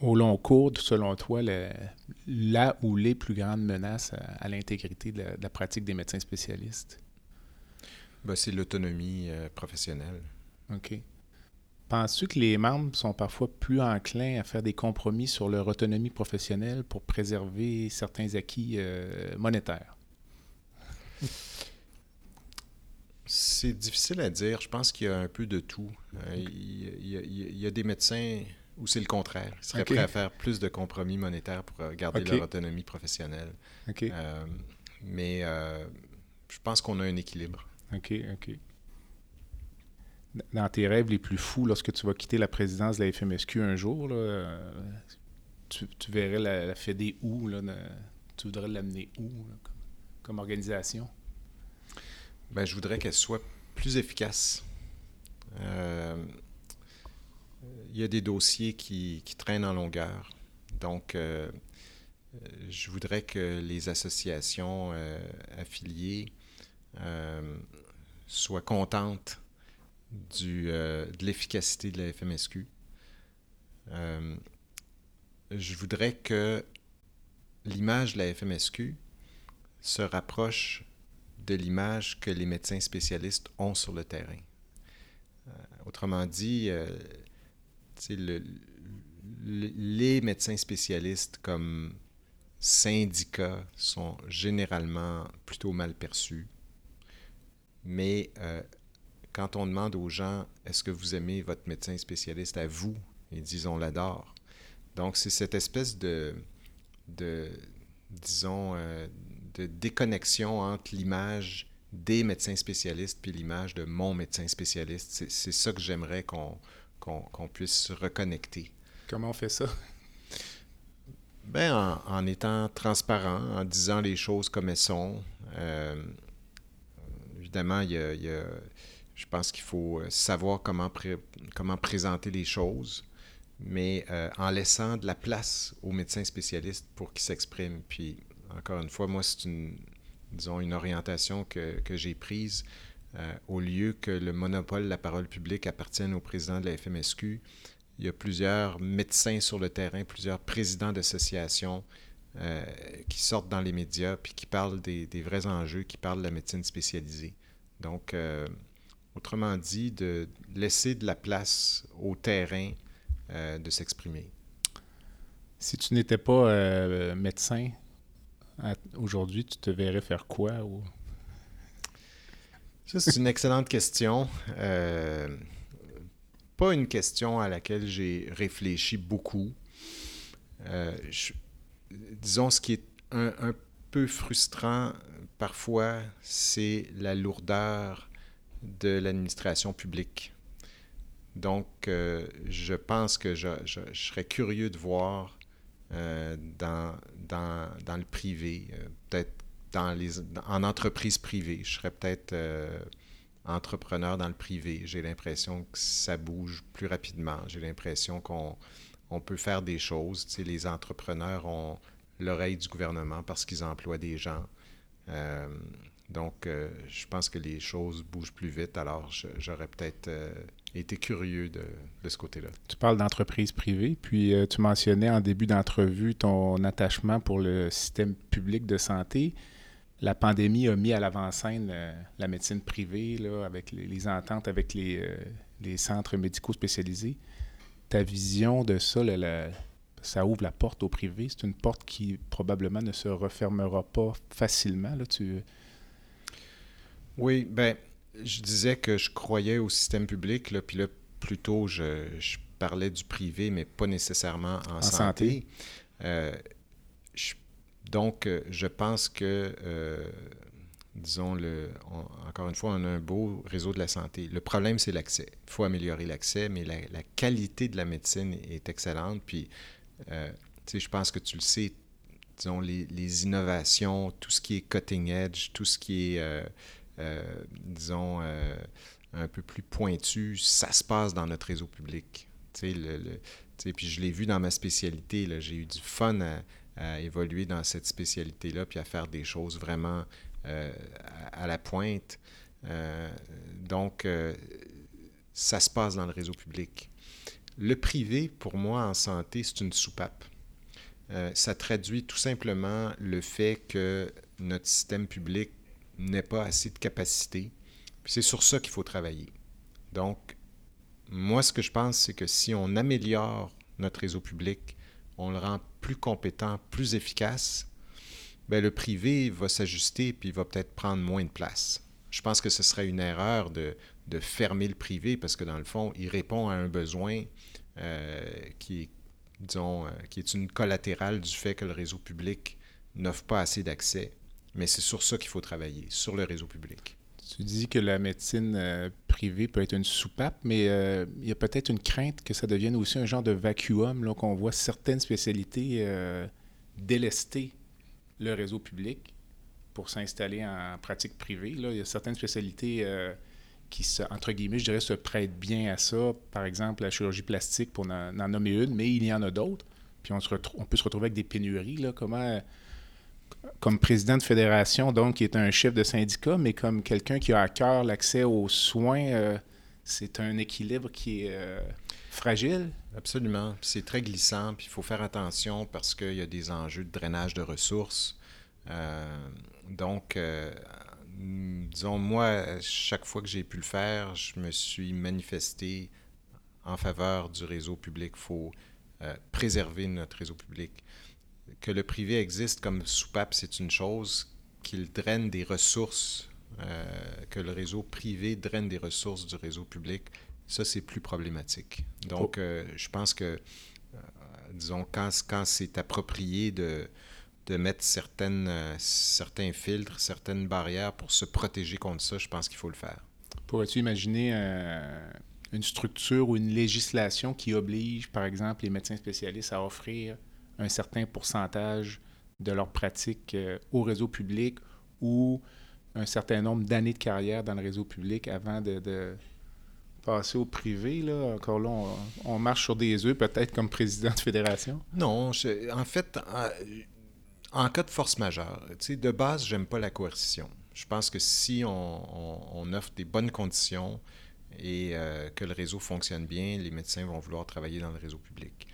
Au long cours, selon toi, là où les plus grandes menaces à, l'intégrité de, la pratique des médecins spécialistes? Ben, c'est l'autonomie euh, professionnelle. OK. Penses-tu que les membres sont parfois plus enclins à faire des compromis sur leur autonomie professionnelle pour préserver certains acquis euh, monétaires? C'est difficile à dire. Je pense qu'il y a un peu de tout. Euh, il, y a, des médecins où c'est le contraire. Ils seraient prêts à faire plus de compromis monétaires pour euh, garder leur autonomie professionnelle. Euh, mais je pense qu'on a un équilibre. OK, OK. Dans tes rêves les plus fous, lorsque tu vas quitter la présidence de la FMSQ un jour, tu, verrais la, la Fédé où? tu voudrais l'amener où comme, organisation? Ben, je voudrais qu'elle soit plus efficace. Euh, il y a des dossiers qui, traînent en longueur. Donc, euh, je voudrais que les associations euh, affiliées soient contentes du, de l'efficacité de la FMSQ. je voudrais que l'image de la FMSQ se rapproche de l'image que les médecins spécialistes ont sur le terrain. Euh, autrement dit, euh, les médecins spécialistes comme syndicats sont généralement plutôt mal perçus. Mais euh, quand on demande aux gens est-ce que vous aimez votre médecin spécialiste à vous, ils disent on l'adore. Donc c'est cette espèce de, de disons, de déconnexion entre l'image des médecins spécialistes puis l'image de mon médecin spécialiste. C'est ça que j'aimerais qu'on puisse reconnecter. Comment on fait ça? Ben, en, étant transparent, en disant les choses comme elles sont. Euh, évidemment, il y, a, je pense qu'il faut savoir comment, présenter les choses, mais euh, en laissant de la place aux médecins spécialistes pour qu'ils s'expriment. Puis encore une fois, moi, c'est une, disons, une orientation que, j'ai prise. Euh, au lieu que le monopole de la parole publique appartienne au président de la FMSQ, il y a plusieurs médecins sur le terrain, plusieurs présidents d'associations euh, qui sortent dans les médias puis qui parlent des, vrais enjeux, qui parlent de la médecine spécialisée. Donc, euh, autrement dit, de laisser de la place au terrain de s'exprimer. Si tu n'étais pas médecin, aujourd'hui, tu te verrais faire quoi? Ou... Ça, c'est une excellente question. Euh, pas une question à laquelle j'ai réfléchi beaucoup. Euh, disons, ce qui est un, peu frustrant parfois, c'est la lourdeur de l'administration publique. Donc, euh, je pense que je, serais curieux de voir euh, dans, le privé, euh, peut-être dans en entreprise privée. Je serais peut-être entrepreneur dans le privé. J'ai l'impression que ça bouge plus rapidement. J'ai l'impression qu'on on peut faire des choses. Tu sais, les entrepreneurs ont l'oreille du gouvernement parce qu'ils emploient des gens. Donc, je pense que les choses bougent plus vite. Alors, j'aurais peut-être été curieux de, ce côté-là. Tu parles d'entreprise privée, puis euh, tu mentionnais en début d'entrevue ton attachement pour le système public de santé. La pandémie a mis à l'avant-scène euh, la médecine privée, là, avec les, ententes avec les, euh, les, centres médicaux spécialisés. Ta vision de ça, ça ouvre la porte au privé. C'est une porte qui probablement ne se refermera pas facilement. Là, tu... Oui, ben je disais que je croyais au système public, là, puis là, plutôt, je, je, parlais du privé, mais pas nécessairement en, santé. Euh, donc, euh, je pense que, euh, disons, le, encore une fois, on a un beau réseau de la santé. Le problème, c'est l'accès. Il faut améliorer l'accès, mais la, la, qualité de la médecine est excellente. Puis, tu sais, je pense que tu le sais, disons, les, les, innovations, tout ce qui est cutting edge, tout ce qui est euh, disons, euh, un peu plus pointu, ça se passe dans notre réseau public. Puis je l'ai vu dans ma spécialité, j'ai eu du fun à, évoluer dans cette spécialité-là, puis à faire des choses vraiment euh, à, la pointe. donc, ça se passe dans le réseau public. Le privé, pour moi, en santé, c'est une soupape. ça traduit tout simplement le fait que notre système public n'est pas assez de capacité. C'est sur ça qu'il faut travailler. Donc, moi, ce que je pense, c'est que si on améliore notre réseau public, on le rend plus compétent, plus efficace, bien, le privé va s'ajuster puis va peut-être prendre moins de place. Je pense que ce serait une erreur de, fermer le privé parce que dans le fond, il répond à un besoin euh, qui, disons, euh, qui est une collatérale du fait que le réseau public n'offre pas assez d'accès. Mais c'est sur ça qu'il faut travailler, sur le réseau public. Tu dis que la médecine euh, privée peut être une soupape, mais euh, il y a peut-être une crainte que ça devienne aussi un genre de vacuum, qu'on voit certaines spécialités euh, délester le réseau public pour s'installer en pratique privée. Là. Il y a certaines spécialités qui, se, entre guillemets, je dirais, se prêtent bien à ça. Par exemple, la chirurgie plastique, pour en, nommer une, mais il y en a d'autres. Puis on, se on peut se retrouver avec des pénuries. Là. Comment comme président de fédération, donc qui est un chef de syndicat, mais comme quelqu'un qui a à cœur l'accès aux soins, euh, c'est un équilibre qui est euh, fragile? Absolument. C'est très glissant, puis il faut faire attention parce qu'il y a des enjeux de drainage de ressources. Euh, donc, disons, moi, chaque fois que j'ai pu le faire, je me suis manifesté en faveur du réseau public. Il faut préserver notre réseau public que le privé existe comme soupape, c'est une chose, qu'il draine des ressources, euh, que le réseau privé draine des ressources du réseau public, ça, c'est plus problématique. Donc, oh. euh, je pense que, euh, disons, quand, quand c'est approprié de, de mettre certaines, certains filtres, certaines barrières pour se protéger contre ça, je pense qu'il faut le faire. Pourrais-tu imaginer une structure ou une législation qui oblige, par exemple, les médecins spécialistes à offrir un certain pourcentage de leur pratique euh, au réseau public ou un certain nombre d'années de carrière dans le réseau public avant de, passer au privé. Là. Encore là, on, marche sur des œufs, peut-être comme président de fédération. Non, en fait, en, cas de force majeure, de base, j'aime pas la coercition. Je pense que si on, offre des bonnes conditions et euh, que le réseau fonctionne bien, les médecins vont vouloir travailler dans le réseau public.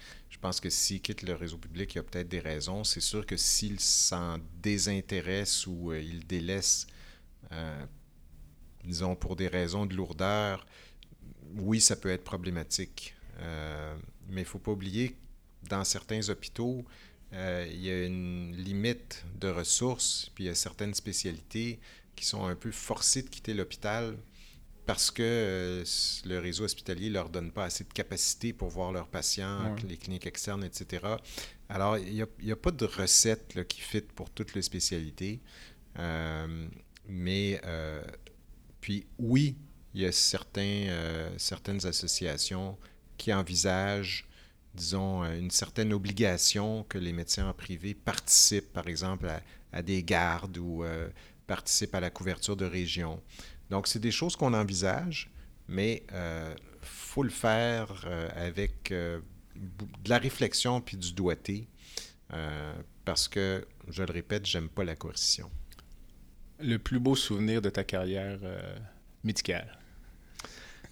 Pense que s'il quitte le réseau public, il y a peut-être des raisons. C'est sûr que s'il s'en désintéresse ou euh, il délaisse, euh, disons, pour des raisons de lourdeur, oui, ça peut être problématique. Euh, mais il ne faut pas oublier que dans certains hôpitaux, il y a une limite de ressources, puis il y a certaines spécialités qui sont un peu forcées de quitter l'hôpital parce que euh, le réseau hospitalier ne leur donne pas assez de capacité pour voir leurs patients, les cliniques externes, etc. Alors, il n'y a, pas de recette qui fit pour toutes les spécialités. Euh, mais, euh, puis oui, il y a certains, certaines associations qui envisagent, disons, une certaine obligation que les médecins en privé participent, par exemple, à, à des gardes ou participent à la couverture de régions. Donc, c'est des choses qu'on envisage, mais il euh, faut le faire euh, avec euh, de la réflexion puis du doigté, parce que, je le répète, j'aime pas la coercition. Le plus beau souvenir de ta carrière médicale?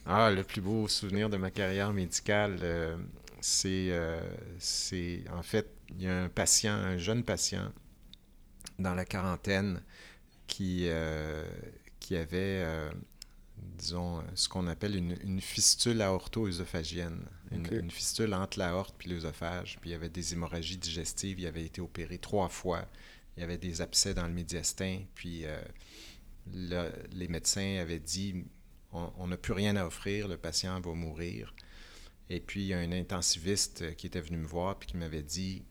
Ah, le plus beau souvenir de ma carrière médicale, c'est, c'est en fait, il y a un patient, un jeune patient dans la quarantaine qui, qui avait, euh, disons, ce qu'on appelle une, fistule aorto-œsophagienne, une, fistule entre l'aorte et l'œsophage. Puis il y avait des hémorragies digestives, il avait été opéré trois fois, il y avait des abcès dans le médiastin, puis euh, les médecins avaient dit on n'a plus rien à offrir, le patient va mourir. Et puis il y a un intensiviste qui était venu me voir puis qui m'avait dit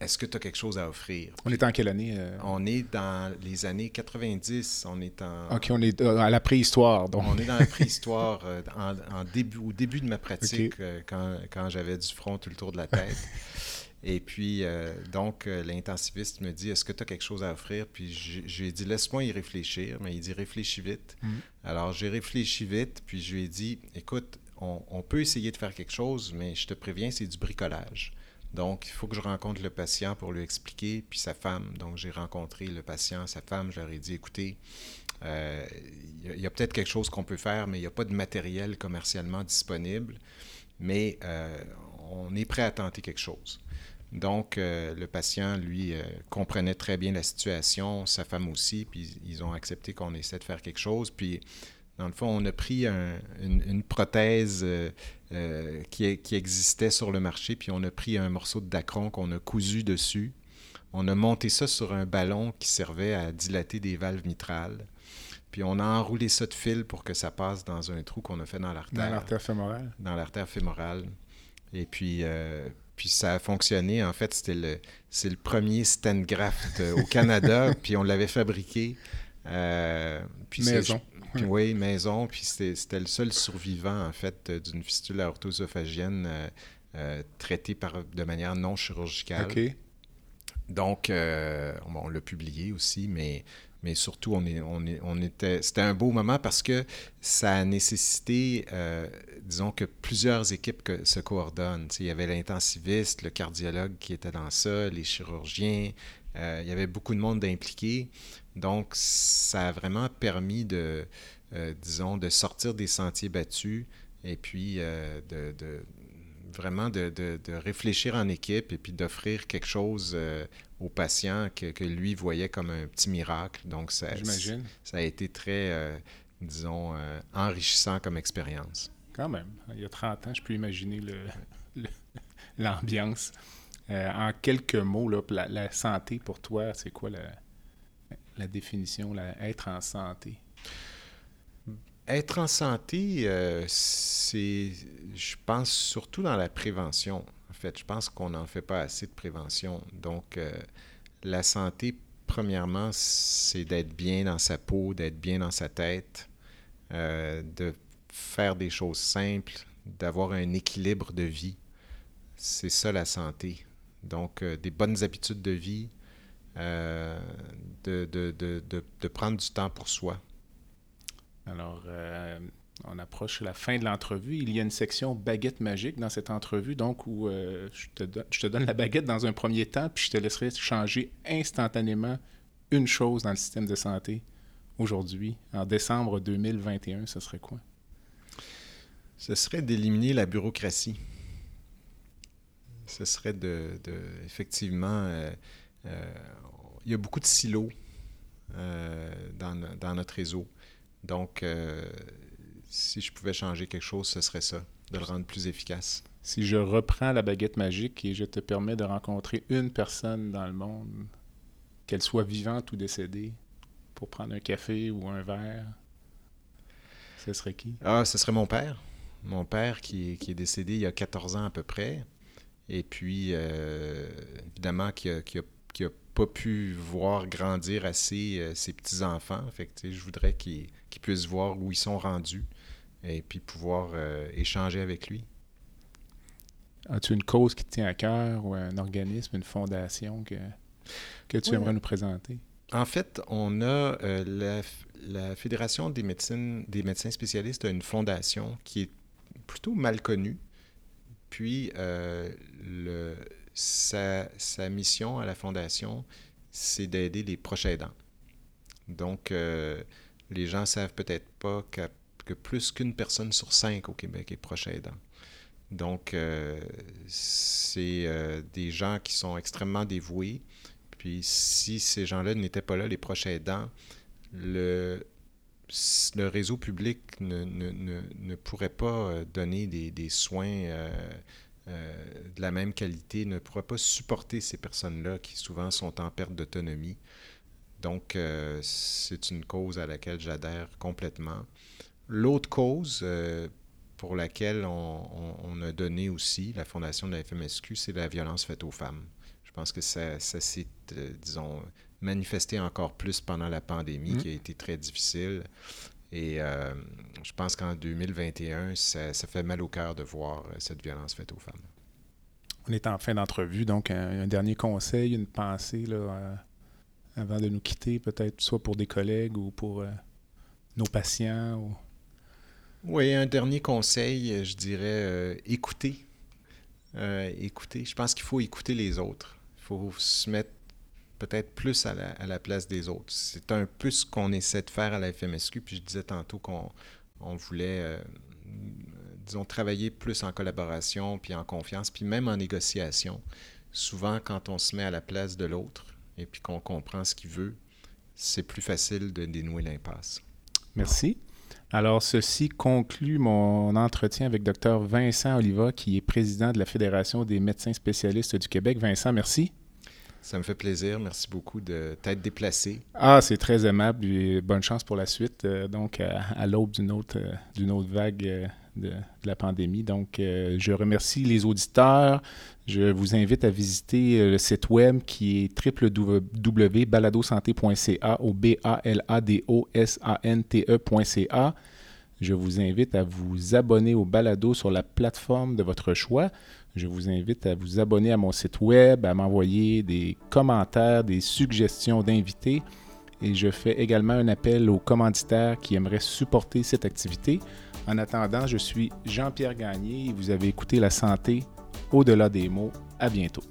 est-ce que tu as quelque chose à offrir? On est en quelle année? Euh? On est dans les années 90. On est en... OK, on est à la préhistoire. Donc. On est dans la préhistoire euh, en, début, au début de ma pratique, euh, quand, quand j'avais du front tout le tour de la tête. Et puis, donc, l'intensiviste me dit Est-ce que tu as quelque chose à offrir? Puis, je, lui ai dit Laisse-moi y réfléchir. Mais il dit Réfléchis vite. Mm. Alors, j'ai réfléchi vite. Puis, je lui ai dit Écoute, on, on, peut essayer de faire quelque chose, mais je te préviens, c'est du bricolage. Donc, il faut que je rencontre le patient pour lui expliquer, puis sa femme. Donc, j'ai rencontré le patient, sa femme, je leur ai dit, écoutez, euh, il y a, peut-être quelque chose qu'on peut faire, mais il n'y a pas de matériel commercialement disponible, mais euh, on est prêt à tenter quelque chose. Donc, euh, le patient, lui, comprenait très bien la situation, sa femme aussi, puis ils ont accepté qu'on essaie de faire quelque chose. Puis, dans le fond, on a pris une, prothèse euh, euh, qui, existait sur le marché, puis on a pris un morceau de dacron qu'on a cousu dessus. On a monté ça sur un ballon qui servait à dilater des valves mitrales. Puis on a enroulé ça de fil pour que ça passe dans un trou qu'on a fait dans l'artère. Dans l'artère fémorale. Dans l'artère fémorale. Et puis, euh, puis ça a fonctionné. En fait, c'était le, c'est le premier stand graft au Canada, puis on l'avait fabriqué euh, puis maison. Oui, maison. Puis c'était le seul survivant, en fait, d'une fistule aortosophagienne euh, traitée par, de manière non chirurgicale. OK. Donc, on l'a publié aussi, mais mais surtout, on, est, on, est, on était, c'était un beau moment parce que ça a nécessité, euh, disons, que plusieurs équipes se coordonnent. il y avait l'intensiviste, le cardiologue qui était dans ça, les chirurgiens. Euh, il y avait beaucoup de monde impliqué. Donc, ça a vraiment permis de, euh, disons, de sortir des sentiers battus et puis de, vraiment de, réfléchir en équipe et puis d'offrir quelque chose aux patients que, lui voyait comme un petit miracle. Donc, ça, ça a été très, euh, disons, euh, enrichissant comme expérience. Quand même. Il y a 30 ans, je peux imaginer l'ambiance. Euh, en quelques mots, là, la, santé pour toi, c'est quoi la, la définition, la, être en santé? Être en santé, c'est, je pense, surtout dans la prévention fait. Je pense qu'on n'en fait pas assez de prévention. Donc, euh, la santé, premièrement, c'est d'être bien dans sa peau, d'être bien dans sa tête, euh, de faire des choses simples, d'avoir un équilibre de vie. C'est ça la santé. Donc, euh, des bonnes habitudes de vie, de, de, de, de, prendre du temps pour soi. Alors, on approche la fin de l'entrevue. Il y a une section baguette magique dans cette entrevue, donc où euh, je, te donne la baguette dans un premier temps, puis je te laisserai changer instantanément une chose dans le système de santé aujourd'hui, en décembre 2021, ce serait quoi? Ce serait d'éliminer la bureaucratie. Ce serait de, effectivement, euh, euh, il y a beaucoup de silos dans, dans, notre réseau. Donc, si je pouvais changer quelque chose, ce serait ça, de le rendre plus efficace. Si je reprends la baguette magique et je te permets de rencontrer une personne dans le monde, qu'elle soit vivante ou décédée, pour prendre un café ou un verre, ce serait qui? Ah, ce serait mon père. Mon père qui, qui est décédé il y a 14 ans à peu près. Et puis, euh, évidemment, qui a, qui, pas pu voir grandir assez euh, ses petits-enfants. Fait je voudrais qu'ils puissent voir où ils sont rendus et puis pouvoir euh, échanger avec lui. As-tu une cause qui te tient à cœur ou un organisme, une fondation que, que tu aimerais nous présenter? En fait, on a euh, la, Fédération des, médecines, des médecins spécialistes a une fondation qui est plutôt mal connue. Puis, le, sa, sa, mission à la fondation, c'est d'aider les proches aidants. Donc, les gens savent peut-être pas que plus qu'une personne sur cinq au Québec est proche aidant. Donc, euh, c'est euh, des gens qui sont extrêmement dévoués. Puis, si ces gens-là n'étaient pas là, les proches aidants, le, le réseau public ne, ne, ne, pourrait pas euh, donner des, des soins de la même qualité, ne pourrait pas supporter ces personnes-là qui souvent sont en perte d'autonomie. Donc, c'est une cause à laquelle j'adhère complètement. L'autre cause euh, pour laquelle on, a donné aussi, la fondation de la FMSQ, c'est la violence faite aux femmes. Je pense que ça, s'est, euh, disons, manifesté encore plus pendant la pandémie, mmh. qui a été très difficile. Et euh, je pense qu'en 2021, ça, fait mal au cœur de voir cette violence faite aux femmes. On est en fin d'entrevue, donc un, dernier conseil, une pensée là, avant de nous quitter, peut-être soit pour des collègues ou pour nos patients. Ou... Oui, un dernier conseil, euh, je dirais euh, écouter. Euh, écouter. Je pense qu'il faut écouter les autres. Il faut se mettre peut-être plus à la, place des autres. C'est un peu ce qu'on essaie de faire à la FMSQ. Puis je disais tantôt qu'on voulait, disons, travailler plus en collaboration, puis en confiance, puis même en négociation. Souvent, quand on se met à la place de l'autre et puis qu'on comprend ce qu'il veut, c'est plus facile de dénouer l'impasse. Merci. Alors, ceci conclut mon entretien avec Dr. Vincent Oliva, qui est président de la Fédération des médecins spécialistes du Québec. Vincent, merci. Ça me fait plaisir. Merci beaucoup de t'être déplacé. Ah, c'est très aimable bonne chance pour la suite. Euh, donc, à, l'aube d'une autre, euh, d'une autre vague euh, de, la pandémie. Donc, je remercie les auditeurs. Je vous invite à visiter le site web qui est www.baladosanté.ca ou B-A-L-A-D-O-S-A-N-T-E.ca. Je vous invite à vous abonner au balado sur la plateforme de votre choix. Je vous invite à vous abonner à mon site web, à m'envoyer des commentaires, des suggestions d'invités. Et je fais également un appel aux commanditaires qui aimeraient supporter cette activité. En attendant, je suis Jean-Pierre Gagné et vous avez écouté La santé au-delà des mots. À bientôt.